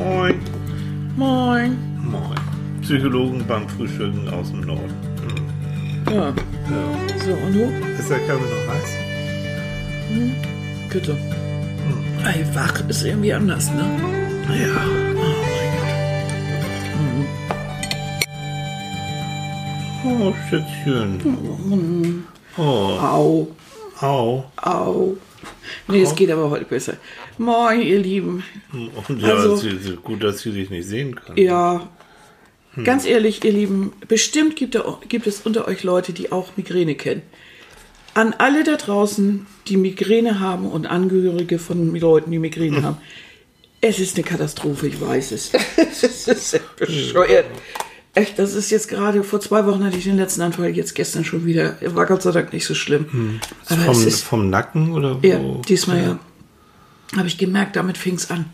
Moin. Moin. Moin. Psychologen beim Frühstücken aus dem Norden. Hm. Ja, Ja. so, und du? Ist der Kaffee noch heiß? Bitte. Ey, wach ist irgendwie anders, ne? Ja. Oh mein Oh, Schätzchen. Gott. Oh, Au, au. au. Nee, es geht aber heute besser. Moin, ihr Lieben. Ja, Also- sie, sie, gut, dass sie dich nicht sehen kann. Ja, ganz ehrlich, ihr Lieben, bestimmt gibt, da, gibt es unter euch Leute, die auch Migräne kennen. An alle da draußen, die Migräne haben und Angehörige von Leuten, die Migräne haben. Es ist eine Katastrophe, ich weiß es. es ist bescheuert. Echt, das ist jetzt gerade, vor zwei Wochen hatte ich den letzten Anfall, jetzt gestern schon wieder. War Gott sei Dank nicht so schlimm. Aber vom, es ist, vom Nacken oder wo? ja, diesmal ja. Habe ich gemerkt, damit fing es an.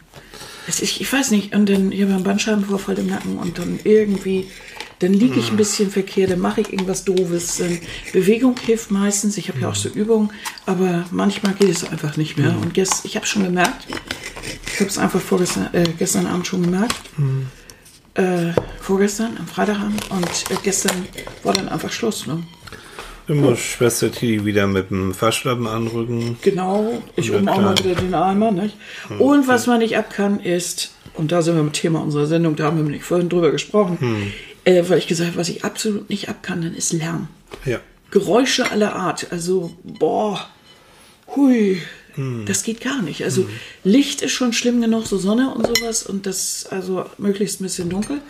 Es ist, ich weiß nicht, und dann hier beim Bandscheibenvorfall im Nacken und dann irgendwie, dann liege ich ein bisschen verkehrt, dann mache ich irgendwas Doofes. Bewegung hilft meistens, ich habe ja auch so Übungen, aber manchmal geht es einfach nicht mehr. Und gest, ich habe schon gemerkt, ich habe es einfach vorgestern, äh, gestern Abend schon gemerkt, äh, vorgestern, am Freitagabend und äh, gestern war dann einfach Schluss. Ne? Immer Schwester Tini wieder mit dem Faschlappen anrücken. Genau, ich oben auch mal wieder den Eimer. Nicht? Und was man nicht ab kann, ist, und da sind wir mit Thema unserer Sendung, da haben wir nämlich vorhin drüber gesprochen, äh, weil ich gesagt habe, was ich absolut nicht ab kann, dann ist Lärm. Ja. Geräusche aller Art. Also, boah, hui, das geht gar nicht. Also, Licht ist schon schlimm genug, so Sonne und sowas, und das, also möglichst ein bisschen dunkel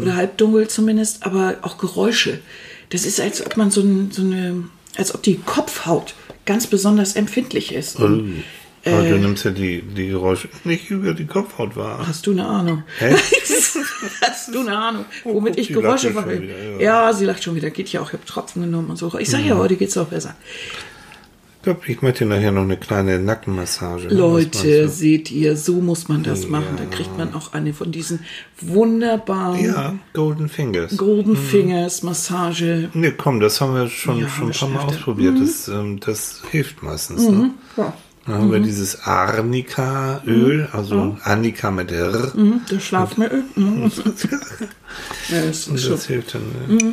oder halbdunkel zumindest, aber auch Geräusche. Das ist, als ob man so, ein, so eine, als ob die Kopfhaut ganz besonders empfindlich ist. Und Oh. Aber du nimmst ja die, die Geräusche nicht über die Kopfhaut wahr. Hast du eine Ahnung? Hä? Hast du eine Ahnung, womit guck, ich Geräusche mache? ja. Ja, sie lacht schon wieder. Geht ja auch. Ich habe Tropfen genommen und so. Ich sage ja, heute geht's auch besser. Ich glaube, ich möchte nachher noch eine kleine Nackenmassage. ne? Leute, seht ihr, so muss man das machen. Da kriegt man auch eine von diesen wunderbaren? Ja, Golden Fingers. Golden Fingers Massage. Nee, komm, das haben wir schon, Ja, schon ein paar Mal er. ausprobiert. Das, ähm, das hilft meistens. Ne? Ja. Dann haben wir dieses Arnika-Öl, also Arnika mit R. Mhm, Das Schlafmittel. Mhm. ja, das das hilft dann. Ne?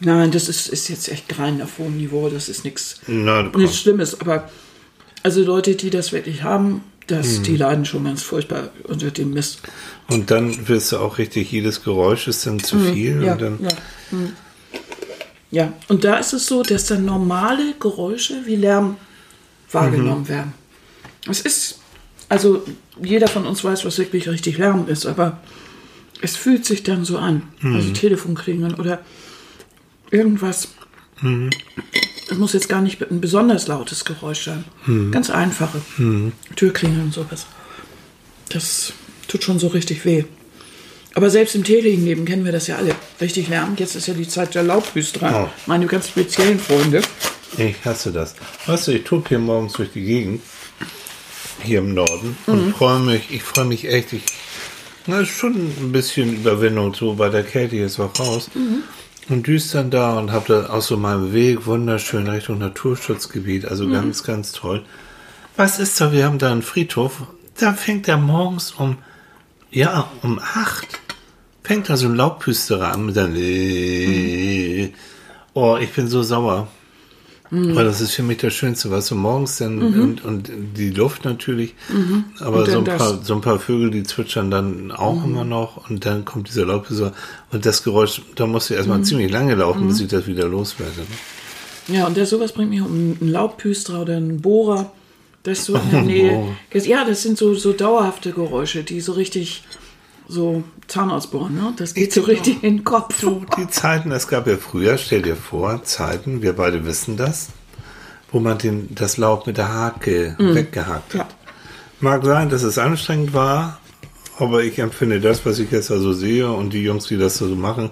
Nein, das ist, ist jetzt echt kein auf hohem Niveau. Das ist nichts Schlimmes. Aber also Leute, die das wirklich haben, das, die leiden schon ganz furchtbar unter dem Mist. Und dann wirst du auch richtig, jedes Geräusch ist dann zu viel. Mhm. Ja, und dann, ja. Hm. ja, und da ist es so, dass dann normale Geräusche wie Lärm wahrgenommen werden. Es ist, also jeder von uns weiß, was wirklich richtig Lärm ist, aber es fühlt sich dann so an. Also Telefon klingeln oder irgendwas. Es muss jetzt gar nicht ein besonders lautes Geräusch sein. Ganz einfache. Türklingeln und sowas. Das tut schon so richtig weh. Aber selbst im täglichen Leben kennen wir das ja alle. Richtig Lärm. Jetzt ist ja die Zeit der Laubhüster. Oh. Meine ganz speziellen Freunde. ich hasse das. Weißt du, ich tob hier morgens durch die Gegend, hier im Norden, Mhm. und freue mich, ich freue mich echt, ich, na, ist schon ein bisschen Überwindung so bei der Kälte jetzt auch raus. Und düst dann da und hab da auch so meinen Weg wunderschön Richtung Naturschutzgebiet, also Mhm. ganz, ganz toll. Was ist da? Wir haben da einen Friedhof, da fängt er morgens um, ja, um acht, fängt da so ein Laubpüsterer an mit dann, Mhm. oh, ich bin so sauer. Mhm. Weil das ist für mich das Schönste, was du morgens dann und, und die Luft natürlich, aber Und dann so ein, paar, so ein paar Vögel, die zwitschern dann auch immer noch und dann kommt dieser Laubpüster und das Geräusch, da musst du erstmal ziemlich lange laufen, bis ich das wieder loswerde. Ne? Ja, und der sowas bringt mich um einen Laubhüster oder einen Bohrer. Das so in der Nähe. Ja, das sind so, so dauerhafte Geräusche, die so richtig so Zahnausbohren, ne? Das geht so richtig in den Kopf. Du, die Zeiten, es gab ja früher, stell dir vor, Zeiten, wir beide wissen das, wo man den, das Laub mit der Hake weggehakt Ja. hat. Mag sein, dass es anstrengend war, aber ich empfinde das, was ich jetzt also sehe und die Jungs, die das so machen,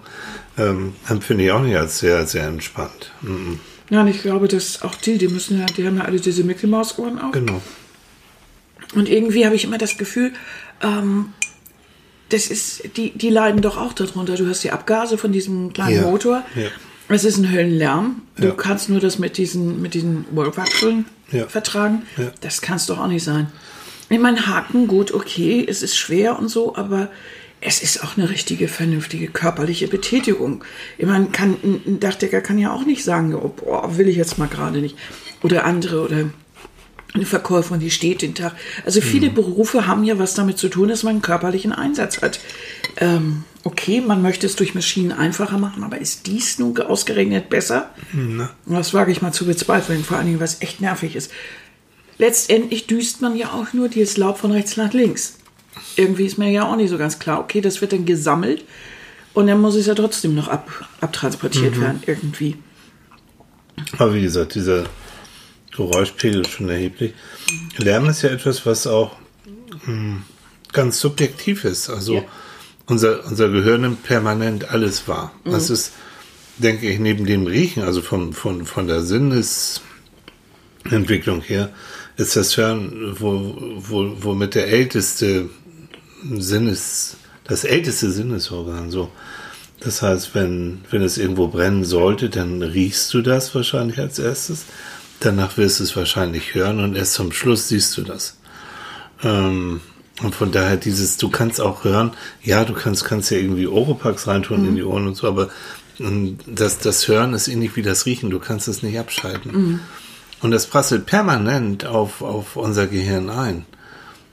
ähm, empfinde ich auch nicht als sehr, sehr entspannt. Mhm. Ja, und ich glaube, dass auch die, die müssen ja, die haben ja alle diese Mickey Mouse Ohren auf. Genau. Und irgendwie habe ich immer das Gefühl, ähm, das ist, die, die leiden doch auch darunter. Du hast die Abgase von diesem kleinen Ja, Motor. ja. Es ist ein Höllenlärm. Du Ja. kannst nur das mit diesen, mit diesen Ja. vertragen. Ja. Das kann es doch auch nicht sein. Ich meine, Haken, gut, okay, es ist schwer und so, aber es ist auch eine richtige, vernünftige körperliche Betätigung. Ich meine, kann, ein Dachdecker kann ja auch nicht sagen, oh, boah, will ich jetzt mal gerade nicht. Oder andere oder eine Verkäuferin, die steht den Tag. Also viele mhm. Berufe haben ja was damit zu tun, dass man einen körperlichen Einsatz hat. Ähm, okay, man möchte es durch Maschinen einfacher machen, aber ist dies nun ausgerechnet besser? Na. Das wage ich mal zu bezweifeln, vor allen Dingen, was echt nervig ist. Letztendlich düst man ja auch nur dieses Laub von rechts nach links. Irgendwie ist mir ja auch nicht so ganz klar. Okay, das wird dann gesammelt und dann muss es ja trotzdem noch ab, abtransportiert mhm. werden, irgendwie. Aber wie gesagt, dieser Geräuschpegel schon erheblich. Lärm ist ja etwas, was auch mh, hm, ganz subjektiv ist. Also ja. unser, unser Gehör nimmt permanent alles wahr. Mhm. Das ist, denke ich, neben dem Riechen, also vom, von, von der Sinnesentwicklung her, ist das Hören, wo, wo, womit der älteste Sinnes, das älteste Sinnesorgan so. Das heißt, wenn, wenn es irgendwo brennen sollte, dann riechst du das wahrscheinlich als erstes. Danach wirst du es wahrscheinlich hören und erst zum Schluss siehst du das. Ähm, und von daher dieses, du kannst auch hören, ja, du kannst, kannst ja irgendwie Oropax reintun mhm. in die Ohren und so, aber ähm, das, das Hören ist ähnlich wie das Riechen, du kannst es nicht abschalten. Mhm. Und das prasselt permanent auf, auf unser Gehirn ein.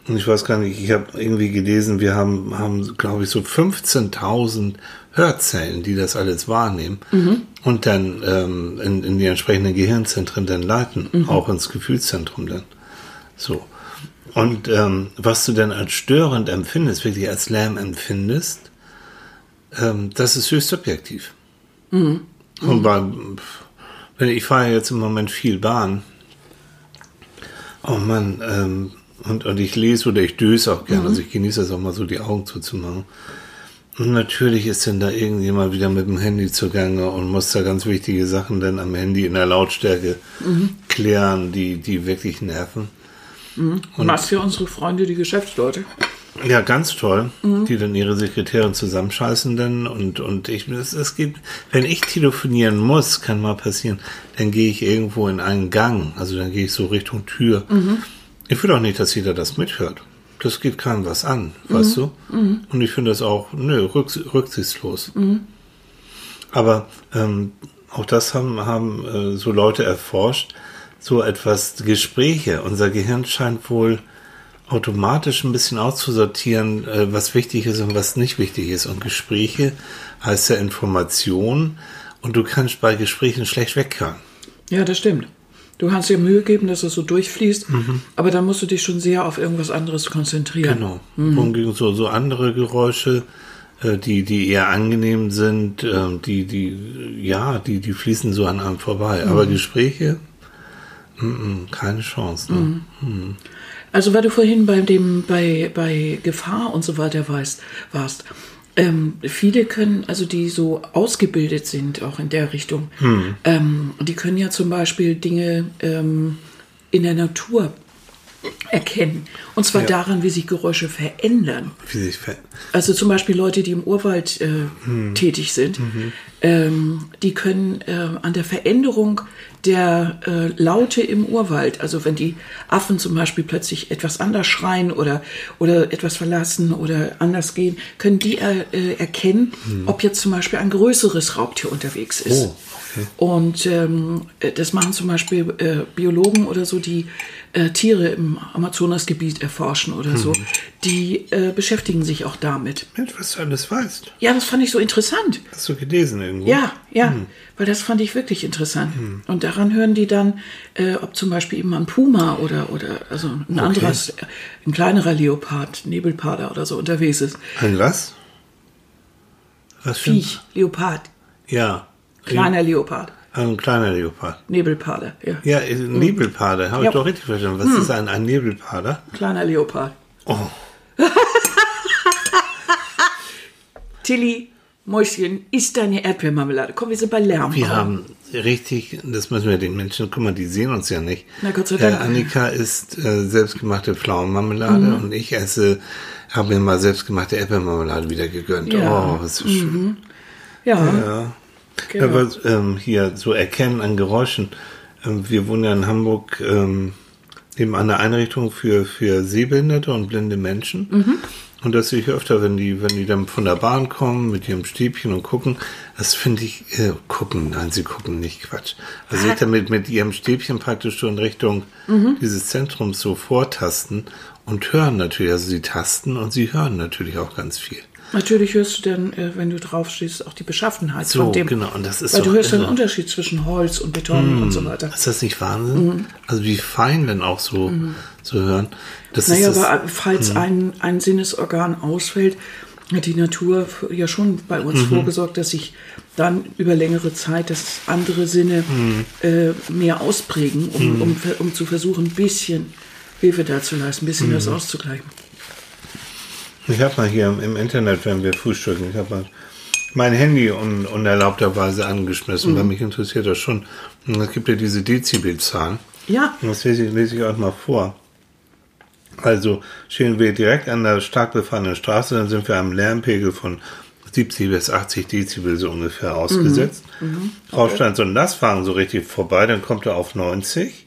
Und ich weiß gar nicht, ich habe irgendwie gelesen, wir haben, haben glaube ich, so 15.000 Hörzellen, die das alles wahrnehmen mhm. und dann ähm, in, in, die entsprechenden Gehirnzentren dann leiten, mhm. auch ins Gefühlszentrum dann. So. Und ähm, was du dann als störend empfindest, wirklich als Lärm empfindest, ähm, das ist höchst subjektiv. Mhm. Und bei, wenn ich fahre jetzt im Moment viel Bahn, oh Mann, ähm, und, und ich lese oder ich döse auch gerne, also ich genieße es auch mal so, die Augen zuzumachen. Und natürlich ist dann da irgendjemand wieder mit dem Handy zugange und muss da ganz wichtige Sachen dann am Handy in der Lautstärke mhm. klären, die, die wirklich nerven. Mhm. Und Machst ja unsere Freunde, die Geschäftsleute. Ja, ganz toll, mhm. die dann ihre Sekretärin zusammenscheißen dann und, und ich, es, es geht, wenn ich telefonieren muss, kann mal passieren, dann gehe ich irgendwo in einen Gang, also dann gehe ich so Richtung Tür. Mhm. Ich will auch nicht, dass jeder das mithört das geht keinem was an, mhm. weißt du? Mhm. Und ich finde das auch nö, rücks rücksichtslos. Mhm. Aber ähm, auch das haben, haben äh, so Leute erforscht, so etwas Gespräche. Unser Gehirn scheint wohl automatisch ein bisschen auszusortieren, äh, was wichtig ist und was nicht wichtig ist. Und Gespräche heißt ja Information und du kannst bei Gesprächen schlecht weghören. Ja, das stimmt. Du kannst dir Mühe geben, dass es so durchfließt, mhm. aber dann musst du dich schon sehr auf irgendwas anderes konzentrieren. Genau. Mhm. Und so, so andere Geräusche, äh, die, die eher angenehm sind, äh, die, die, ja, die, die fließen so an einem vorbei. Mhm. Aber Gespräche, m -m, keine Chance. Ne? Mhm. Mhm. Also, weil du vorhin bei dem, bei, bei Gefahr und so weiter weißt, warst, ähm, viele können, also die so ausgebildet sind, auch in der Richtung, hm. ähm, die können ja zum Beispiel Dinge ähm, in der Natur erkennen. Und zwar ja. daran, wie sich Geräusche verändern. Wie sich ver also zum Beispiel Leute, die im Urwald äh, hm. tätig sind, mhm. ähm, die können äh, an der Veränderung der äh, Laute im Urwald, also wenn die Affen zum Beispiel plötzlich etwas anders schreien oder, oder etwas verlassen oder anders gehen, können die äh, erkennen, hm. ob jetzt zum Beispiel ein größeres Raubtier unterwegs ist. Oh. Und ähm, das machen zum Beispiel äh, Biologen oder so, die äh, Tiere im Amazonasgebiet erforschen oder mhm. so. Die äh, beschäftigen sich auch damit. Mensch, was du alles weißt. Ja, das fand ich so interessant. Hast du gelesen irgendwo? Ja, ja, mhm. weil das fand ich wirklich interessant. Mhm. Und daran hören die dann, äh, ob zum Beispiel eben ein Puma oder, oder also ein okay. anderes, ein kleinerer Leopard, Nebelpader oder so unterwegs ist. Ein was? Was für Viech, Leopard. Ja. Kleiner Leopard. Ein kleiner Leopard. Nebelpader, ja. Ja, Nebelpader, habe ja. ich doch richtig verstanden. Was hm. ist ein, ein Nebelpader? Kleiner Leopard. Oh. Tilly, Mäuschen, isst deine Erdbeermarmelade. Komm, wir sind bei Lärm. Wir haben richtig, das müssen wir den Menschen, guck mal, die sehen uns ja nicht. Na Gott sei Dank. Herr Annika isst äh, selbstgemachte Pflaumenmarmelade mhm. und ich esse, habe mir mal selbstgemachte Erdbeermarmelade wieder gegönnt. Ja. Oh, was so schön. Mhm. Ja. ja. Genau. Aber ähm, hier so erkennen an Geräuschen. Ähm, wir wohnen ja in Hamburg ähm, neben einer Einrichtung für, für sehbehinderte und blinde Menschen. Und das sehe ich öfter, wenn die, wenn die dann von der Bahn kommen mit ihrem Stäbchen und gucken. Das finde ich, äh, gucken, nein, sie gucken nicht, Quatsch. Also sich damit mit ihrem Stäbchen praktisch so in Richtung dieses Zentrums so vortasten und hören natürlich. Also sie tasten und sie hören natürlich auch ganz viel. Natürlich hörst du dann, äh, wenn du drauf stehst, auch die Beschaffenheit So, von dem. genau. Und das ist Weil du hörst den irre. Unterschied zwischen Holz und Beton und so weiter. Ist das nicht Wahnsinn? Also wie fein dann auch so zu hören. Das Naja, ist das, aber falls ein, ein Sinnesorgan ausfällt, hat die Natur ja schon bei uns vorgesorgt, dass sich dann über längere Zeit das andere Sinne äh, mehr ausprägen, um, um, ver- um zu versuchen, ein bisschen Hilfe da zu leisten, ein bisschen das auszugleichen. Ich habe mal hier im Internet, wenn wir frühstücken, ich habe mal mein Handy un, unerlaubterweise angeschmissen, weil mich interessiert das schon. Und es gibt ja diese Dezibelzahlen. Ja, Und Das lese ich, lese ich euch mal vor. Also stehen wir direkt an der stark befahrenen Straße, dann sind wir am Lärmpegel von 70 bis 80 Dezibel so ungefähr ausgesetzt. Rauscht dann so ein Lastwagen so richtig vorbei, dann kommt er auf 90,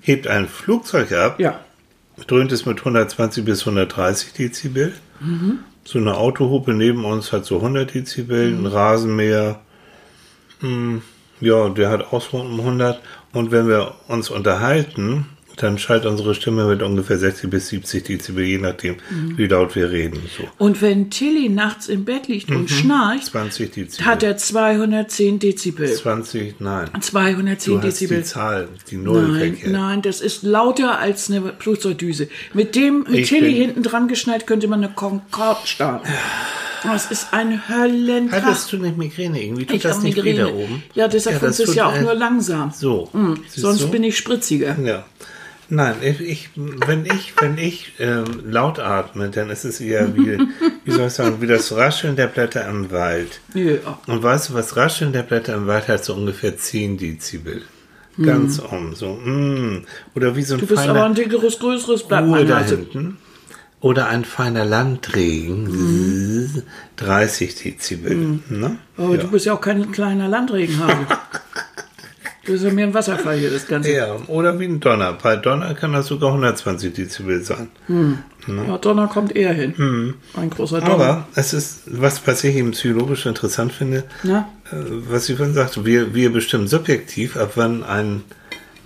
hebt ein Flugzeug ab, ja. Dröhnt es mit 120 bis 130 Dezibel. So eine Autohupe neben uns hat so 100 Dezibel, ein Rasenmäher, hm, ja, der hat auch so um 100. Und wenn wir uns unterhalten, dann schallt unsere Stimme mit ungefähr 60 bis 70 Dezibel, je nachdem, wie laut wir reden. So Und wenn Tilly nachts im Bett liegt und schnarcht, 20 Dezibel. hat er 210 Dezibel. 20, nein. 210 Du hast Dezibel. die Zahl, die Null Nein, nein, das ist lauter als eine Flugzeugdüse. Mit dem mit Ich Tilly hinten dran geschnallt könnte man eine Concorde starten. Das ist ein Höllenkrach. Hattest du nicht Migräne irgendwie? Tut Ich das habe nicht weh Migräne. da oben? Ja, deshalb das funzt es ja auch äh, nur langsam. So. Hm, Siehst sonst du? bin ich spritziger. Ja. Nein, ich, ich, wenn ich, wenn ich ähm, laut atme, dann ist es eher wie, wie soll ich sagen, wie das Rascheln der Blätter im Wald. Ja. Und weißt du, was Rascheln der Blätter im Wald hat? So ungefähr 10 Dezibel. Ganz um, so, mm. Oder wie so ein Du bist feiner aber ein dickeres, größeres Blatt, Ruhe da hinten. Oder ein feiner Landregen, 30 Dezibel. Ne? Aber ja. du bist ja auch kein kleiner Landregenhase. du bist ja mehr ein Wasserfall hier, das Ganze. ja, oder wie ein Donner. Bei Donner kann das sogar 120 Dezibel sein. Ja, Donner kommt eher hin. Ein großer Donner. Aber es ist, was, was ich eben psychologisch interessant finde, Na? äh, was ich vorhin sagte, wir, wir bestimmen subjektiv, ab wann ein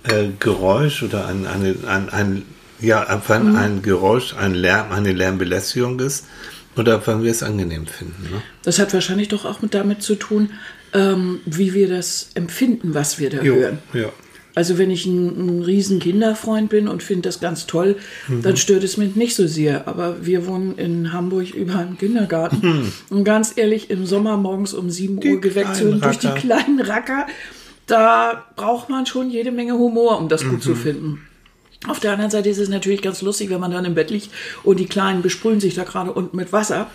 äh, Geräusch oder ein, eine, ein, ein, ja, ab wann ein Geräusch ein Lärm, eine Lärmbelästigung ist oder ab wann wir es angenehm finden. Ne? Das hat wahrscheinlich doch auch mit damit zu tun, ähm, wie wir das empfinden, was wir da hören. ja. Also wenn ich ein, ein riesen Kinderfreund bin und finde das ganz toll, Mhm. dann stört es mich nicht so sehr. Aber wir wohnen in Hamburg über einem Kindergarten. Und ganz ehrlich, im Sommer morgens um 7 Mhm. Die Uhr geweckt zu werden durch die kleinen Racker, da braucht man schon jede Menge Humor, um das Mhm. gut zu finden. Auf der anderen Seite ist es natürlich ganz lustig, wenn man dann im Bett liegt und die Kleinen besprühen sich da gerade unten mit Wasser.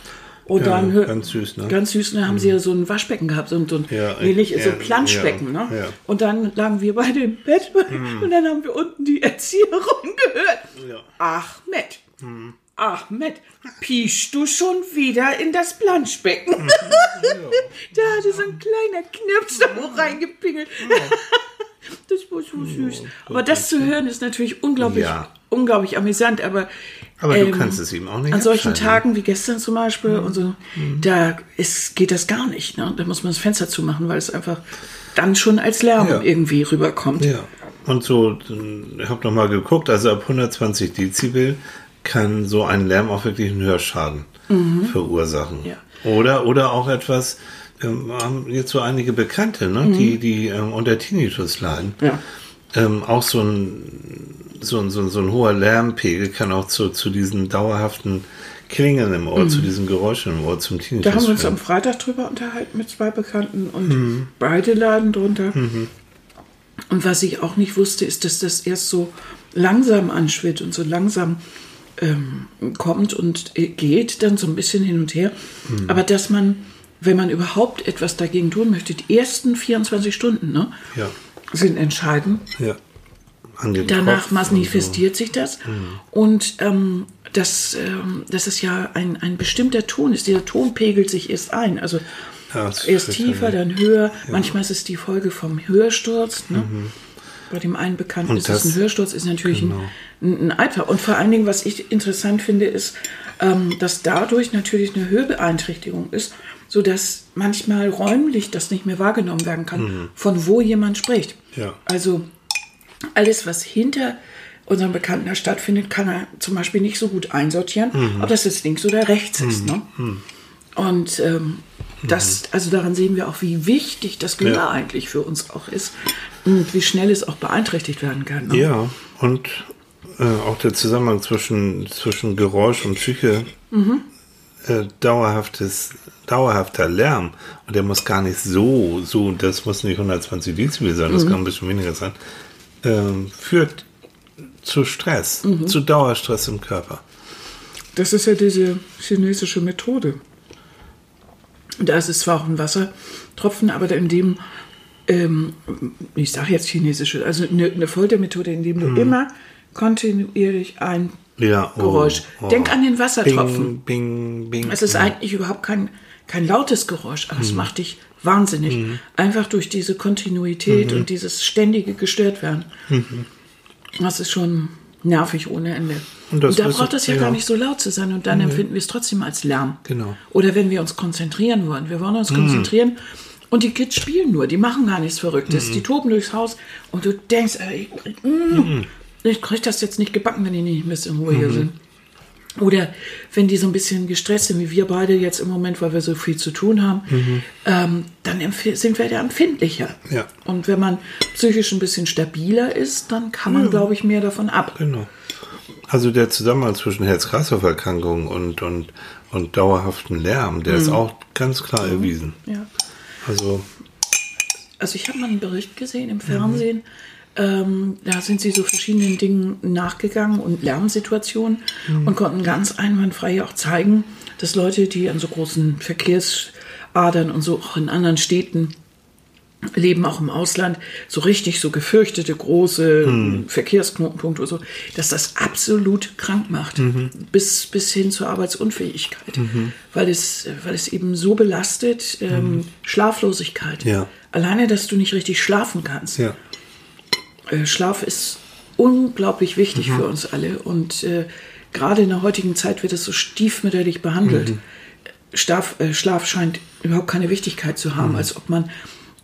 Und Ja, dann ganz süß, ne? Ganz süß, da haben sie ja so ein Waschbecken gehabt, so ein, so ein Ja, ähnlich, so ja, ein Planschbecken, ja, ne? ja. Und dann lagen wir beide im Bett und dann haben wir unten die Erzieherin gehört. Ja. Ahmed, Ahmed, pischst du schon wieder in das Planschbecken? da hatte so ein kleiner Knirps da hoch reingepingelt. das war so süß. Aber das zu hören ist natürlich unglaublich, Ja. unglaublich amüsant, aber Aber du ähm, kannst es ihm auch nicht an solchen. Tagen wie gestern zum Beispiel und so, Mhm. da ist, geht das gar nicht. Ne? Da muss man das Fenster zumachen, weil es einfach dann schon als Lärm Ja. irgendwie rüberkommt. Ja. Und so, ich habe nochmal geguckt, also ab 120 Dezibel kann so ein Lärm auch wirklich einen Hörschaden verursachen. Ja. Oder, oder auch etwas, ähm, haben jetzt so einige Bekannte, ne, die, die ähm, unter Tinnitus leiden. Ja. Ähm, auch so ein, so, ein, so, so ein hoher Lärmpegel kann auch zu, zu diesen dauerhaften Klingen im Ohr, zu diesen Geräuschen im Ohr, zum Tinnitus Da haben wir uns am Freitag drüber unterhalten mit zwei Bekannten und Mhm. beide laden drunter. Und was ich auch nicht wusste, ist, dass das erst so langsam anschwillt und so langsam ähm, kommt und äh, geht, dann so ein bisschen hin und her. Mhm. Aber dass man, wenn man überhaupt etwas dagegen tun möchte, die ersten 24 Stunden ne, Ja, sind entscheidend. ja. An den Danach manifestiert sich das. Und ähm, das, ähm, das ist ja ein, ein bestimmter Ton ist. Dieser Ton pegelt sich erst ein. Also Ja, erst tiefer, dann höher. Manchmal ist es die Folge vom Hörsturz. Ne? Bei dem einen Bekannten Und ist es das- ein Hörsturz, ist natürlich Genau. ein, ein, Alter. Und vor allen Dingen, was ich interessant finde, ist, ähm, dass dadurch natürlich eine Hörbeeinträchtigung ist, sodass manchmal räumlich das nicht mehr wahrgenommen werden kann, von wo jemand spricht. Mhm. Ja. Also alles, was hinter unserem Bekannten stattfindet, kann er zum Beispiel nicht so gut einsortieren, Mhm. ob das jetzt links oder rechts ist. Ne? Und ähm, das, also daran sehen wir auch, wie wichtig das Gehör Ja. eigentlich für uns auch ist und wie schnell es auch beeinträchtigt werden kann. Ne? Ja, und äh, auch der Zusammenhang zwischen, zwischen Geräusch und Psyche, äh, dauerhaftes, dauerhafter Lärm, und der muss gar nicht so, so, das muss nicht 120 Dezibel sein, das kann ein bisschen weniger sein, ähm, führt zu Stress, zu Dauerstress im Körper. Das ist ja diese chinesische Methode. Da ist es zwar auch ein Wassertropfen, aber in dem, ähm, ich sage jetzt chinesische, also eine, eine Foltermethode, in dem du immer kontinuierlich ein Ja, oh, Geräusch. oh. Denk an den Wassertropfen. Bing, bing, bing. Es ist ja. eigentlich überhaupt kein, kein lautes Geräusch, aber es macht dich wahnsinnig. Einfach durch diese Kontinuität und dieses ständige Gestörtwerden. Das ist schon nervig ohne Ende. Und Und, da braucht es ja, ja. gar nicht so laut zu sein und dann empfinden wir es trotzdem als Lärm. Genau. Oder wenn wir uns konzentrieren wollen. Wir wollen uns konzentrieren und die Kids spielen nur, die machen gar nichts Verrücktes. Die toben durchs Haus und du denkst, ey, ich, mm, ich krieg das jetzt nicht gebacken, wenn die nicht ein bisschen in Ruhe hier sind. Oder wenn die so ein bisschen gestresst sind, wie wir beide jetzt im Moment, weil wir so viel zu tun haben, ähm, dann sind wir da empfindlicher. Ja. Und wenn man psychisch ein bisschen stabiler ist, dann kann man, glaube ich, mehr davon ab. Genau. Also der Zusammenhang zwischen Herz-Kreislauf-Erkrankungen und, und, und dauerhaften Lärm, der ist auch ganz klar erwiesen. Ja. Also, Also ich habe mal einen Bericht gesehen im Fernsehen. Ähm, da sind sie so verschiedenen Dingen nachgegangen und Lärmsituationen und konnten ganz einwandfrei auch zeigen, dass Leute, die an so großen Verkehrsadern und so auch in anderen Städten leben, auch im Ausland, so richtig so gefürchtete große Verkehrsknotenpunkte oder so, dass das absolut krank macht, bis, bis hin zur Arbeitsunfähigkeit, weil, es, weil es eben so belastet, ähm, Schlaflosigkeit. Ja. Alleine, dass du nicht richtig schlafen kannst. ja. Äh, Schlaf ist unglaublich wichtig für uns alle und äh, gerade in der heutigen Zeit wird es so stiefmütterlich behandelt. Schlaf, äh, Schlaf scheint überhaupt keine Wichtigkeit zu haben, als ob man,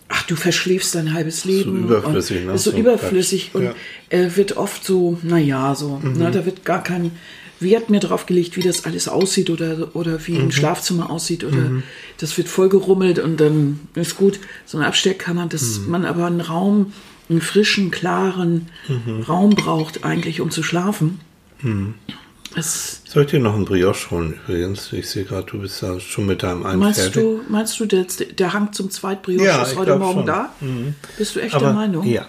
ach, du verschläfst dein halbes Leben. überflüssig, und ne? Ist so So überflüssig Quatsch. und Ja. äh, wird oft so, naja, so, ne, da wird gar kein Wert mehr drauf gelegt, wie das alles aussieht oder, oder wie ein Schlafzimmer aussieht oder das wird voll gerummelt und dann ist gut, so eine Abstellkammer, dass man aber einen Raum, einen frischen, klaren Raum braucht eigentlich, um zu schlafen. Es, Soll ich dir noch einen Brioche holen übrigens? Ich sehe gerade, du bist da schon mit deinem einen meinst fertig. du, meinst du, der, der Hang zum Zweitbrioche Ja, ist heute Morgen schon. da? Bist du echt Aber, der Meinung? Ja.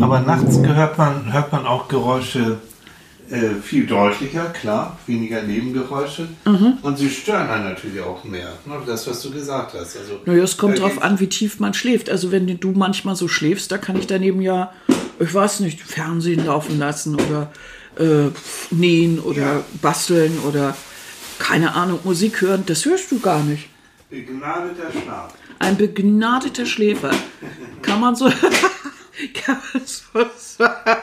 Aber nachts gehört man, hört man auch Geräusche äh, viel deutlicher, klar, weniger Nebengeräusche. Mhm. Und sie stören einen natürlich auch mehr. Ne? Das, was du gesagt hast. Also, Naja, es kommt drauf an, wie tief man schläft. Also wenn du manchmal so schläfst, da kann ich daneben ja, ich weiß nicht, Fernsehen laufen lassen oder äh, nähen oder Ja. basteln oder keine Ahnung, Musik hören. Das hörst du gar nicht. Begnadeter Schlaf. Ein begnadeter Schläfer. Kann man so, kann man so sagen.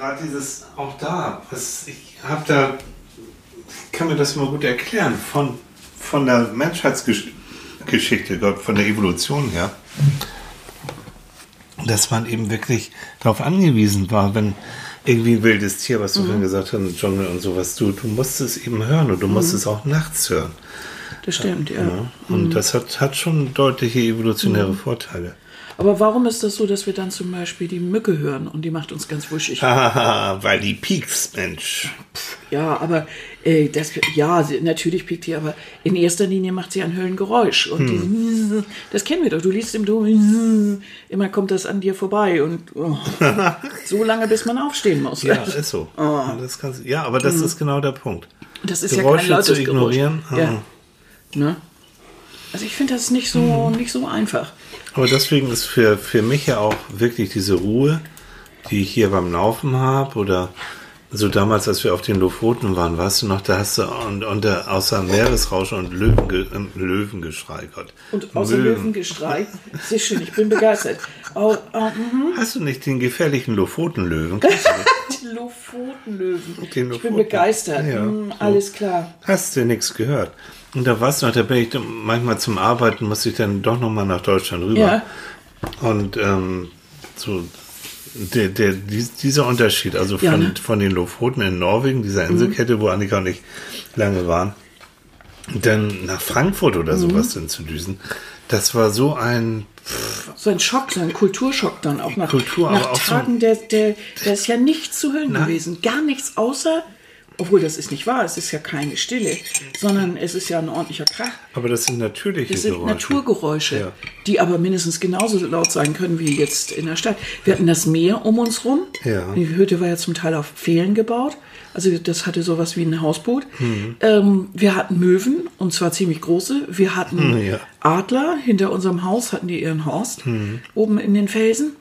Gerade dieses, auch da, was, ich habe da, ich kann mir das mal gut erklären, von, von der Menschheitsgeschichte, von der Evolution her, dass man eben wirklich darauf angewiesen war, wenn irgendwie ein wildes Tier, was du vorhin gesagt hast, Dschungel und sowas, du, du musst es eben hören und du musst es auch nachts hören. Das stimmt, ja. Ja? Und das hat, hat schon deutliche evolutionäre Vorteile. Aber warum ist das so, dass wir dann zum Beispiel die Mücke hören und die macht uns ganz wuschig? Weil die piekst, Mensch. Ja, aber äh, das, ja, sie, natürlich pickt die, aber in erster Linie macht sie ein Höllengeräusch. Und die, das kennen wir doch. Du liest im Dom, immer kommt das an dir vorbei und oh, so lange, bis man aufstehen muss. Ja, ist so. Das kannst, ja, aber das ist genau der Punkt. das ist Geräusche ja kein lautes zu ignorieren, Geräusch. Ja. Ne? Also ich finde das nicht so, nicht so einfach. Aber deswegen ist für, für mich ja auch wirklich diese Ruhe, die ich hier beim Laufen habe oder so damals, als wir auf den Lofoten waren, weißt du noch, da hast du und, und der, außer Meeresrauschen und Löwen, äh, Löwengeschrei, Gott. Und außer Möwen. Löwengeschrei, sehr schön, ich bin begeistert. Oh, oh, mhm. hast du nicht den gefährlichen Lofotenlöwen? den Lofotenlöwen. Den ich bin begeistert. Ja, hm, alles klar. Hast du nichts gehört? Und da warst du noch, da bin ich manchmal zum Arbeiten, musste ich dann doch nochmal nach Deutschland rüber. Ja. Und ähm, so der, der, dieser Unterschied, also von, ja, ne? von den Lofoten in Norwegen, dieser Inselkette, mhm. wo Annika und ich lange waren, dann nach Frankfurt oder mhm. sowas dann zu düsen, das war so ein so ein Schock, so ein Kulturschock dann auch nach, Kultur, nach Tagen, so der, der, der ist ja nichts zu hören gewesen. Gar nichts außer obwohl das ist nicht wahr, es ist ja keine Stille, sondern es ist ja ein ordentlicher Krach. Aber das sind natürliche Das sind Geräusche. Naturgeräusche, ja. die aber mindestens genauso laut sein können wie jetzt in der Stadt. Wir hatten das Meer um uns rum. Ja. Die Hütte war ja zum Teil auf Pfählen gebaut. Also das hatte sowas wie ein Hausboot. Mhm. Ähm, wir hatten Möwen, und zwar ziemlich große. Wir hatten mhm, ja. Adler. Hinter unserem Haus hatten die ihren Horst. Mhm. Oben in den Felsen.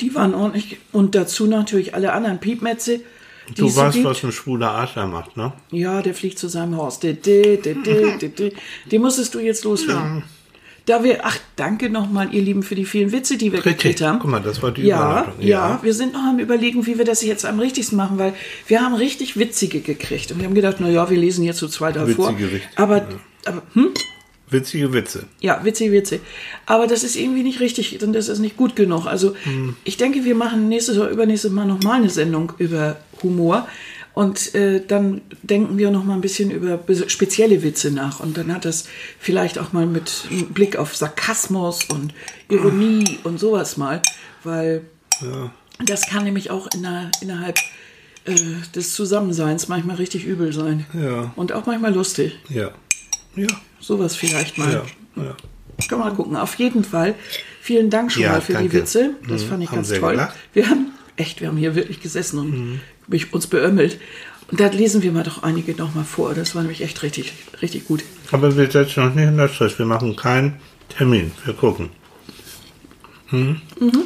Die waren ordentlich. Und dazu natürlich alle anderen Piepmetze Du weißt, gibt. was ein schwuler Adler macht, ne? Ja, der fliegt zu seinem Haus. Den musstest du jetzt loswerden. Da wir, ach, danke nochmal, ihr Lieben, für die vielen Witze, die wir Richtig. gekriegt haben. Guck mal, das war die ja, ja, ja, wir sind noch am überlegen, wie wir das jetzt am richtigsten machen, weil wir haben richtig witzige gekriegt. Und wir haben gedacht, na ja, wir lesen jetzt so zwei davor. Witzige, richtig. Aber, ja. aber, hm? Witzige Witze. Ja, witzige Witze. Aber das ist irgendwie nicht richtig, denn das ist nicht gut genug. Also hm. ich denke, wir machen nächstes oder übernächstes Mal nochmal eine Sendung über Humor. Und äh, dann denken wir noch mal ein bisschen über spezielle Witze nach. Und dann hat das vielleicht auch mal mit Blick auf Sarkasmus und Ironie und sowas mal. Weil ja. das kann nämlich auch in der, innerhalb äh, des Zusammenseins manchmal richtig übel sein. Ja. Und auch manchmal lustig. Ja. Ja. Sowas vielleicht mal. Ja. ja. Kann man mal gucken. Auf jeden Fall. Vielen Dank schon ja, mal für danke. die Witze. Das mhm. fand ich haben ganz toll. Gelacht? Wir haben echt, wir haben hier wirklich gesessen und mhm. uns beömmelt. Und da lesen wir mal doch einige noch mal vor. Das war nämlich echt richtig, richtig gut. Aber wir setzen uns nicht in das Stress. Wir machen keinen Termin. Wir gucken. Hm? Mhm.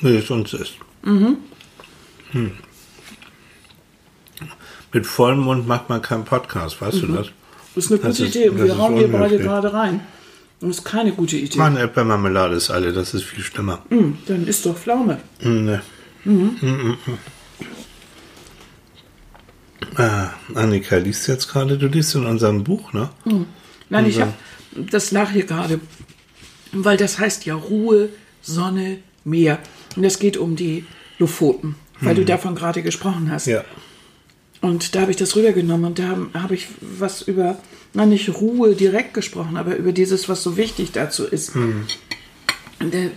Wie es uns ist. Mhm. Hm. Mit vollem Mund macht man keinen Podcast, weißt mhm. du das? Das ist eine gute ist, Idee. Wir hauen hier beide gerade rein. Das ist keine gute Idee. Mann, Erdbeermarmelade ist alle, das ist viel schlimmer. Mm, dann ist doch Pflaume. Mm, ne. Mhm. Mm, mm, ah, Annika liest jetzt gerade, du liest in unserem Buch, ne? Mhm. Nein, Unser ich habe, das lag hier gerade, weil das heißt ja Ruhe, Sonne, Meer. Und es geht um die Lofoten, weil du davon gerade gesprochen hast. Ja. Und da habe ich das rübergenommen und da habe hab ich was über, na nicht Ruhe direkt gesprochen, aber über dieses, was so wichtig dazu ist. Mhm.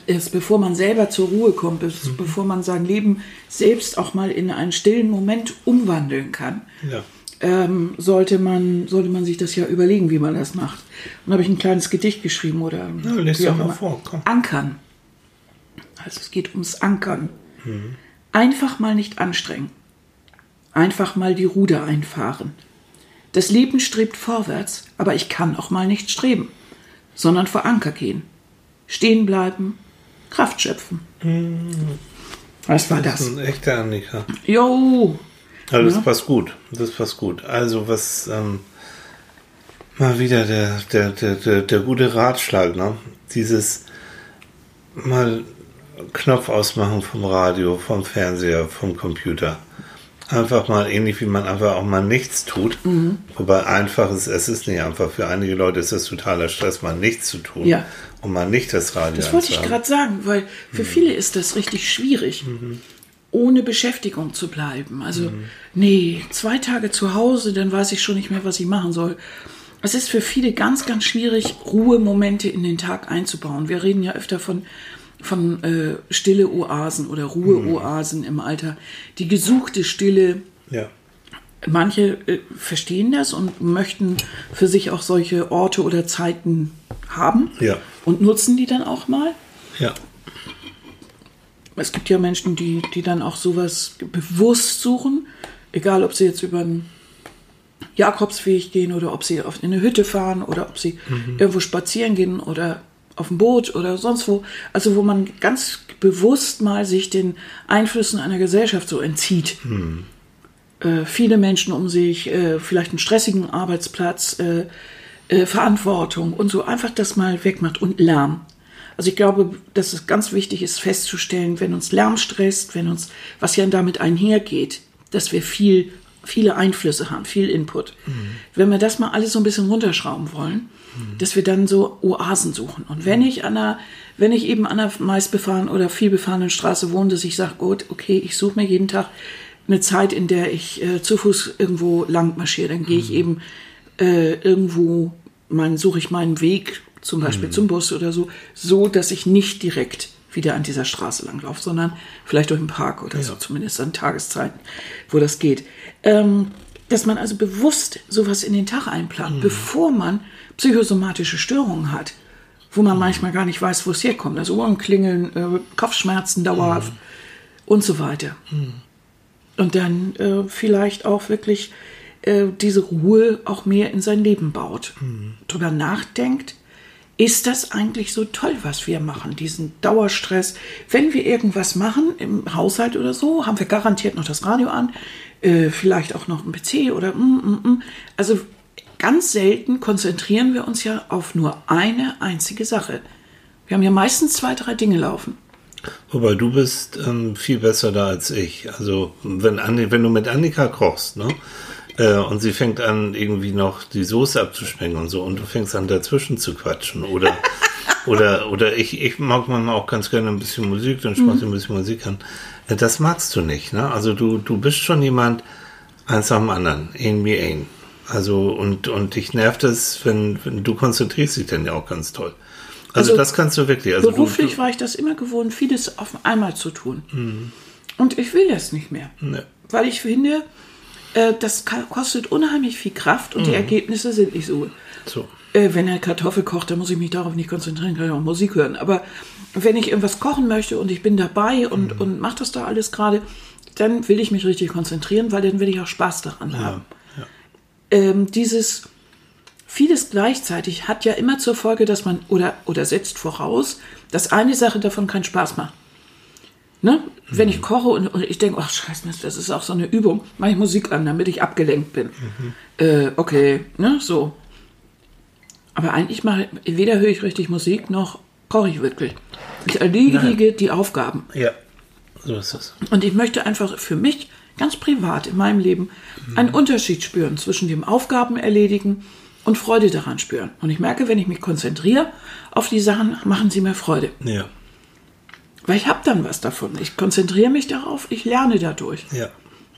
Ist, bevor man selber zur Ruhe kommt, ist, mhm. bevor man sein Leben selbst auch mal in einen stillen Moment umwandeln kann, ja. ähm, sollte, man, sollte man sich das ja überlegen, wie man das macht. Und da habe ich ein kleines Gedicht geschrieben oder ja, lest doch mal vor. Komm. Ankern. Also es geht ums Ankern. Mhm. Einfach mal nicht anstrengen einfach mal die Ruder einfahren. Das Leben strebt vorwärts, aber ich kann auch mal nicht streben, sondern vor Anker gehen. Stehen bleiben, Kraft schöpfen. Was war das? Das ist ein echter Annika. Jo. Also das ja. passt gut. Das passt gut. Also was ähm, mal wieder der, der, der, der, der gute Ratschlag, ne? Dieses mal Knopf ausmachen vom Radio, vom Fernseher, vom Computer einfach mal ähnlich wie man einfach auch mal nichts tut. Mhm. Wobei einfach ist, es ist nicht einfach. Für einige Leute ist es totaler Stress, mal nichts zu tun. Ja. Und mal nicht das Radio Das wollte ich gerade sagen, weil für mhm. viele ist das richtig schwierig. Mhm. Ohne Beschäftigung zu bleiben. Also, mhm. nee, zwei Tage zu Hause, dann weiß ich schon nicht mehr, was ich machen soll. Es ist für viele ganz, ganz schwierig, Ruhemomente in den Tag einzubauen. Wir reden ja öfter von von äh, stille Oasen oder Ruheoasen mhm. im Alter. Die gesuchte Stille. Ja. Manche äh, verstehen das und möchten für sich auch solche Orte oder Zeiten haben ja. und nutzen die dann auch mal. Ja. Es gibt ja Menschen, die, die dann auch sowas bewusst suchen, egal ob sie jetzt über einen Jakobsweg gehen oder ob sie auf eine Hütte fahren oder ob sie mhm. irgendwo spazieren gehen oder auf dem Boot oder sonst wo, also wo man ganz bewusst mal sich den Einflüssen einer Gesellschaft so entzieht. Hm. äh, viele Menschen um sich, äh, vielleicht einen stressigen Arbeitsplatz, äh, äh, Verantwortung und so einfach das mal wegmacht und Lärm. Also ich glaube, dass es ganz wichtig ist festzustellen, wenn uns Lärm stresst, wenn uns, was ja damit einhergeht, dass wir viel, viele Einflüsse haben, viel Input. Mhm. Wenn wir das mal alles so ein bisschen runterschrauben wollen, mhm. dass wir dann so Oasen suchen. Und wenn ich an einer, wenn ich eben an einer meist befahrenen oder viel befahrenen Straße wohne, dass ich sage, gut, okay, ich suche mir jeden Tag eine Zeit, in der ich äh, zu Fuß irgendwo lang marschiere, dann gehe ich mhm. eben äh, irgendwo, mein, suche ich meinen Weg zum Beispiel mhm. zum Bus oder so, so dass ich nicht direkt wieder an dieser Straße langlaufe, sondern vielleicht durch den Park oder ja. so, zumindest an Tageszeiten, wo das geht. Ähm, dass man also bewusst sowas in den Tag einplant, mhm. bevor man psychosomatische Störungen hat, wo man mhm. manchmal gar nicht weiß, wo es herkommt. Also Ohrenklingeln, äh, Kopfschmerzen dauerhaft mhm. und so weiter. Mhm. Und dann äh, vielleicht auch wirklich äh, diese Ruhe auch mehr in sein Leben baut. Mhm. Drüber nachdenkt, ist das eigentlich so toll, was wir machen, diesen Dauerstress. Wenn wir irgendwas machen im Haushalt oder so, haben wir garantiert noch das Radio an, äh, vielleicht auch noch ein PC oder mm, mm, mm. also ganz selten konzentrieren wir uns ja auf nur eine einzige Sache. Wir haben ja meistens zwei, drei Dinge laufen. Wobei du bist ähm, viel besser da als ich. Also wenn, Anni, wenn du mit Annika kochst, ne? Äh, und sie fängt an, irgendwie noch die Soße abzuschmecken und so, und du fängst an, dazwischen zu quatschen. Oder, oder, oder ich, ich mag manchmal auch ganz gerne ein bisschen Musik, dann schmeißt mhm. ein bisschen Musik an. Äh, das magst du nicht, ne? Also du, du bist schon jemand, eins nach dem anderen, ein wie ein. Also, und, und dich nervt es, wenn, wenn du konzentrierst dich dann ja auch ganz toll. Also, also das kannst du wirklich. Also beruflich du, war ich das immer gewohnt, vieles auf einmal zu tun. Mhm. Und ich will das nicht mehr. Nee. Weil ich finde, äh, das kostet unheimlich viel Kraft und mhm. die Ergebnisse sind nicht so. so. Äh, wenn er Kartoffel kocht, dann muss ich mich darauf nicht konzentrieren, kann ich auch Musik hören. Aber wenn ich irgendwas kochen möchte und ich bin dabei und, mhm. und mache das da alles gerade, dann will ich mich richtig konzentrieren, weil dann will ich auch Spaß daran ja. haben. Ähm, dieses vieles gleichzeitig hat ja immer zur Folge, dass man oder, oder setzt voraus, dass eine Sache davon keinen Spaß macht. Ne? Mhm. Wenn ich koche und, und ich denke, ach scheiße, das ist auch so eine Übung, mache ich Musik an, damit ich abgelenkt bin. Mhm. Äh, okay, ne, so. Aber eigentlich mache ich, weder höre ich richtig Musik, noch koche ich wirklich. Ich erledige die Aufgaben. Ja, so ist es. Und ich möchte einfach für mich ganz privat in meinem Leben mhm. einen Unterschied spüren zwischen dem Aufgaben erledigen und Freude daran spüren. Und ich merke, wenn ich mich konzentriere auf die Sachen, machen sie mir Freude. Ja. Weil ich habe dann was davon. Ich konzentriere mich darauf, ich lerne dadurch. Ja.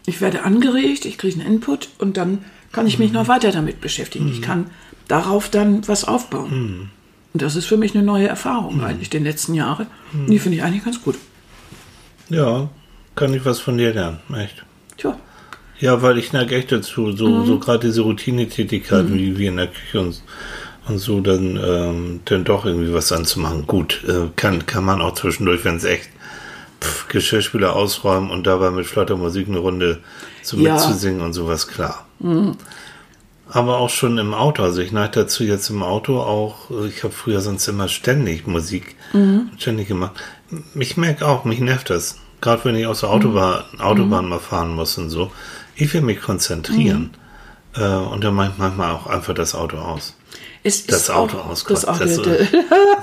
Ich werde angeregt, ich kriege einen Input und dann kann ich mich mhm. noch weiter damit beschäftigen. Mhm. Ich kann darauf dann was aufbauen. Mhm. Und das ist für mich eine neue Erfahrung mhm. eigentlich, den letzten Jahre. Mhm. Die finde ich eigentlich ganz gut. Ja, kann ich was von dir lernen, echt. Tja. Ja, weil ich neige echt dazu, so, mhm. so gerade diese Routinetätigkeiten wie wir in der Küche und und so dann, ähm, dann doch irgendwie was anzumachen. Gut, äh, kann, kann man auch zwischendurch, wenn es echt pff, Geschirrspüler ausräumen und dabei mit flotter Musik eine Runde so ja. mitzusingen und sowas, klar. Mhm. Aber auch schon im Auto. Also ich neige dazu jetzt im Auto auch, ich habe früher sonst immer ständig Musik mhm. ständig gemacht. Ich merke auch, mich nervt das. Gerade wenn ich aus der Autobahn, mhm. Autobahn mal fahren muss und so. Ich will mich konzentrieren. Mhm. Äh, und dann mache ich manchmal auch einfach das Auto aus. Es das Auto auskommt. Das Auto, das,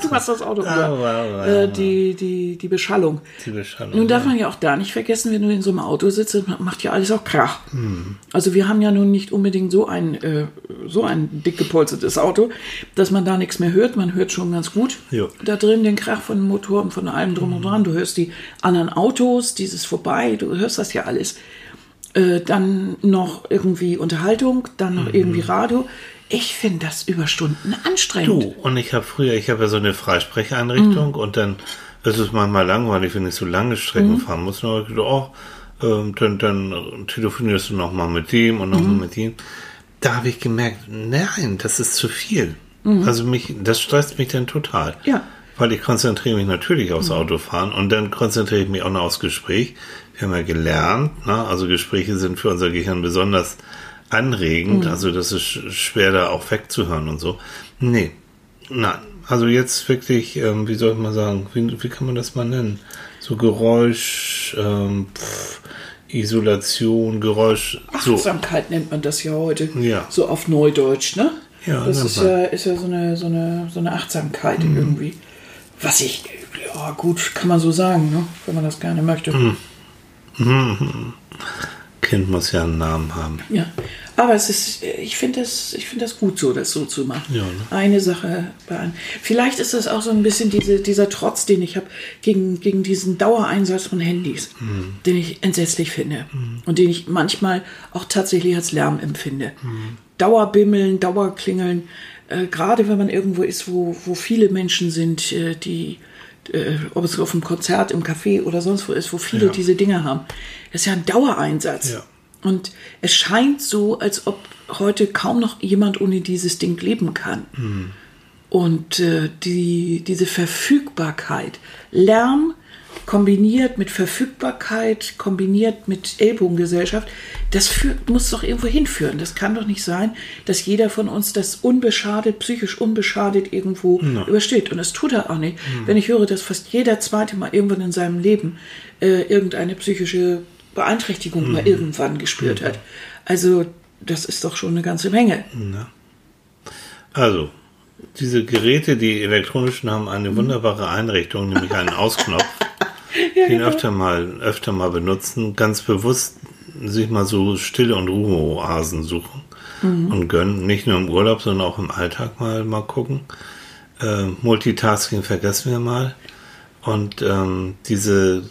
du hast das Auto ja, ja, ja, die, die, die Beschallung. Die Beschallung. Nun darf man ja auch da nicht vergessen, wenn du in so einem Auto sitzt, macht ja alles auch Krach. Hm. Also wir haben ja nun nicht unbedingt so ein, äh, so ein dick gepolstertes Auto, dass man da nichts mehr hört. Man hört schon ganz gut jo. da drin den Krach von dem Motor und von allem drum hm. und dran. Du hörst die anderen Autos, dieses vorbei, du hörst das ja alles. Äh, dann noch irgendwie Unterhaltung, dann noch mhm. irgendwie Radio. Ich finde das über Stunden anstrengend. Du, und ich habe früher, ich habe ja so eine Freisprecheinrichtung mhm. und dann ist es manchmal langweilig, wenn ich so lange Strecken mhm. fahren muss. Und dann, oh, ähm, dann, dann telefonierst du nochmal mit dem und nochmal mhm. mit dem. Da habe ich gemerkt, nein, das ist zu viel. Mhm. Also mich, das stresst mich dann total. Ja. Weil ich konzentriere mich natürlich aufs mhm. Autofahren und dann konzentriere ich mich auch noch aufs Gespräch. Wir haben ja gelernt, ne? also Gespräche sind für unser Gehirn besonders anregend. Mhm. Also das ist schwer da auch wegzuhören und so. Nee, nein. Also jetzt wirklich, ähm, wie soll ich mal sagen, wie, wie kann man das mal nennen? So Geräusch, ähm, pff, Isolation, Geräusch. So. Achtsamkeit nennt man das ja heute. Ja. So auf Neudeutsch, ne? Ja, das ist ja, ist ja so eine, so eine, so eine Achtsamkeit Mhm. irgendwie. Was ich, ja gut, kann man so sagen, ne? wenn man das gerne möchte. Mhm. Kind muss ja einen Namen haben. Ja. Aber es ist, ich finde das, ich finde das gut so, das so zu machen. Ja, ne? Eine Sache bei einem. Vielleicht ist das auch so ein bisschen diese, dieser Trotz, den ich habe gegen, gegen diesen Dauereinsatz von Handys, Mhm. den ich entsetzlich finde und den ich manchmal auch tatsächlich als Lärm empfinde. Mhm. Dauerbimmeln, Dauerklingeln, äh, gerade wenn man irgendwo ist, wo, wo viele Menschen sind, äh, die äh, ob es auf einem Konzert, im Café oder sonst wo ist, wo viele Ja. diese Dinge haben. Das ist ja ein Dauereinsatz. Ja. Und es scheint so, als ob heute kaum noch jemand ohne dieses Ding leben kann. Und äh, die, diese Verfügbarkeit, Lärm kombiniert mit Verfügbarkeit, kombiniert mit Ellbogengesellschaft, das führt, muss doch irgendwo hinführen. Das kann doch nicht sein, dass jeder von uns das unbeschadet, psychisch unbeschadet irgendwo übersteht. Und das tut er auch nicht. Wenn ich höre, dass fast jeder zweite Mal irgendwann in seinem Leben äh, irgendeine psychische Beeinträchtigung mal irgendwann gespürt hat. Also das ist doch schon eine ganze Menge. Also, diese Geräte, die elektronischen, haben eine wunderbare Einrichtung, nämlich einen Ausknopf. den öfter mal, öfter mal benutzen, ganz bewusst sich mal so Stille- und Ruheoasen suchen und gönnen. Nicht nur im Urlaub, sondern auch im Alltag mal, mal gucken. Äh, Multitasking vergessen wir mal. Und ähm, diese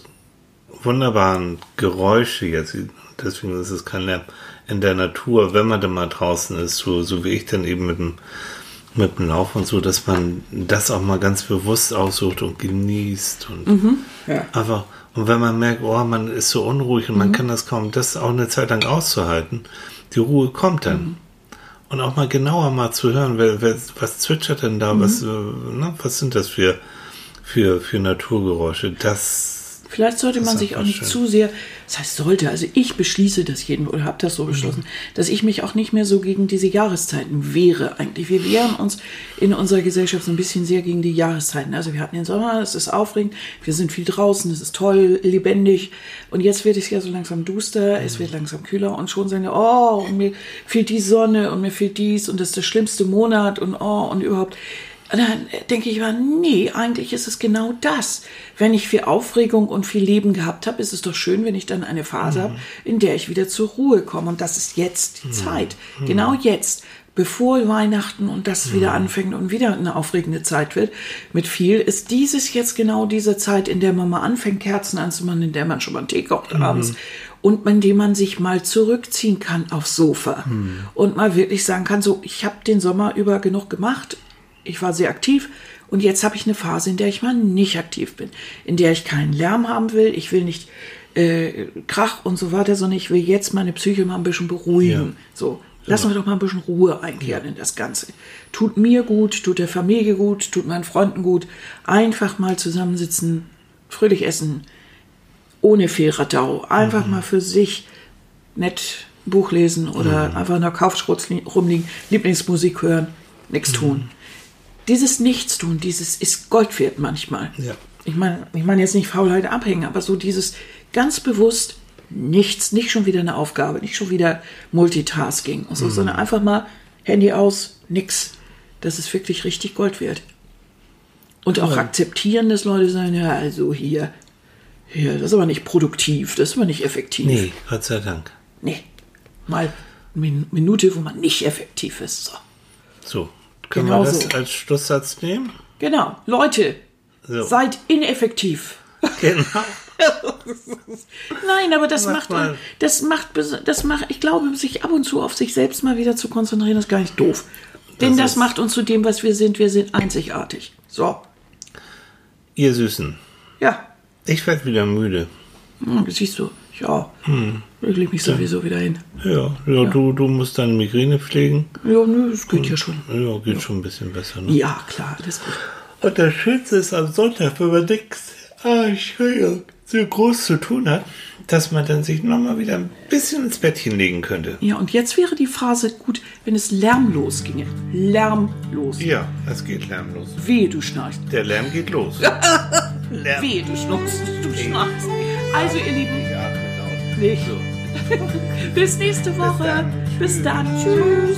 wunderbaren Geräusche jetzt, deswegen ist es kein Lärm, in der Natur, wenn man dann mal draußen ist, so, so wie ich dann eben mit dem, mit dem Lauf und so, dass man das auch mal ganz bewusst aussucht und genießt und Ja. einfach, und wenn man merkt, oh, man ist so unruhig und man kann das kaum, das auch eine Zeit lang auszuhalten, die Ruhe kommt dann. Und auch mal genauer mal zu hören, wer, wer, was zwitschert denn da, was, äh, ne, was sind das für, für, für Naturgeräusche? Das, Vielleicht sollte Das man sich auch nicht schön. zu sehr, das heißt sollte, also ich beschließe das jeden oder habe das so beschlossen, dass ich mich auch nicht mehr so gegen diese Jahreszeiten wehre eigentlich. Wir wehren uns in unserer Gesellschaft so ein bisschen sehr gegen die Jahreszeiten. Also wir hatten den Sommer, es ist aufregend, wir sind viel draußen, es ist toll, lebendig und jetzt wird es ja so langsam duster, es wird langsam kühler und schon sagen wir, oh, und mir fehlt die Sonne und mir fehlt dies und das ist der schlimmste Monat und oh und überhaupt. Und dann denke ich mal, nee, eigentlich ist es genau das. Wenn ich viel Aufregung und viel Leben gehabt habe, ist es doch schön, wenn ich dann eine Phase habe, in der ich wieder zur Ruhe komme. Und das ist jetzt die Zeit. Genau jetzt. Bevor Weihnachten und das wieder anfängt und wieder eine aufregende Zeit wird, mit viel, ist dieses jetzt genau diese Zeit, in der man mal anfängt, Kerzen anzumachen, in der man schon mal einen Tee kocht abends. Und in dem man sich mal zurückziehen kann aufs Sofa. Und mal wirklich sagen kann, so, ich habe den Sommer über genug gemacht, ich war sehr aktiv und jetzt habe ich eine Phase, in der ich mal nicht aktiv bin, in der ich keinen Lärm haben will, ich will nicht äh, Krach und so weiter, sondern ich will jetzt meine Psyche mal ein bisschen beruhigen. Ja. So, lassen wir doch mal ein bisschen Ruhe einkehren in das Ganze. Tut mir gut, tut der Familie gut, tut meinen Freunden gut. Einfach mal zusammensitzen, fröhlich essen, ohne viel Radau. Einfach mal für sich nett ein Buch lesen oder einfach in der Couch rumliegen, Lieblingsmusik hören, nichts tun. Dieses Nichtstun, dieses ist Gold wert manchmal. Ja. Ich meine, ich meine jetzt nicht Faulheit abhängen, aber so dieses ganz bewusst nichts, nicht schon wieder eine Aufgabe, nicht schon wieder Multitasking und so, sondern einfach mal Handy aus, nix. Das ist wirklich richtig Gold wert. Und auch akzeptieren, dass Leute sagen, ja, also hier, hier, das ist aber nicht produktiv, das ist aber nicht effektiv. nee, Gott sei Dank. Nee. Mal eine Minute, wo man nicht effektiv ist. So. So, können Genau wir das so. als Schlusssatz nehmen? Genau. Leute, So. seid ineffektiv. Genau. Nein, aber das Mach macht, mal. das macht, das macht, ich glaube, sich ab und zu auf sich selbst mal wieder zu konzentrieren, ist gar nicht doof. Denn Das das macht uns zu dem, was wir sind. Wir sind einzigartig. So. Ihr Süßen, Ja. ich werde wieder müde. Hm, siehst du. Ja. Hm. Ich leg mich sowieso wieder hin. Ja, ja, Du, du musst deine Migräne pflegen. Ja, nö, das geht ja schon. Ja, geht schon ein bisschen besser. Ne? Ja, klar, alles gut. Und das Schönste ist am Sonntag, wenn man nichts, ah, Entschuldigung, so groß zu tun hat, dass man dann sich nochmal wieder ein bisschen ins Bettchen legen könnte. Ja, und jetzt wäre die Phrase gut, wenn es lärmlos ginge. Lärmlos. Ja, es geht lärmlos. Wehe, du schnarchst. Der Lärm geht los. Lärm. Wehe, du schnurrst. Du schnarchst. Also, ihr Lieben, laut. Nicht. So. Bis nächste Woche. Bis dann. Tschüss.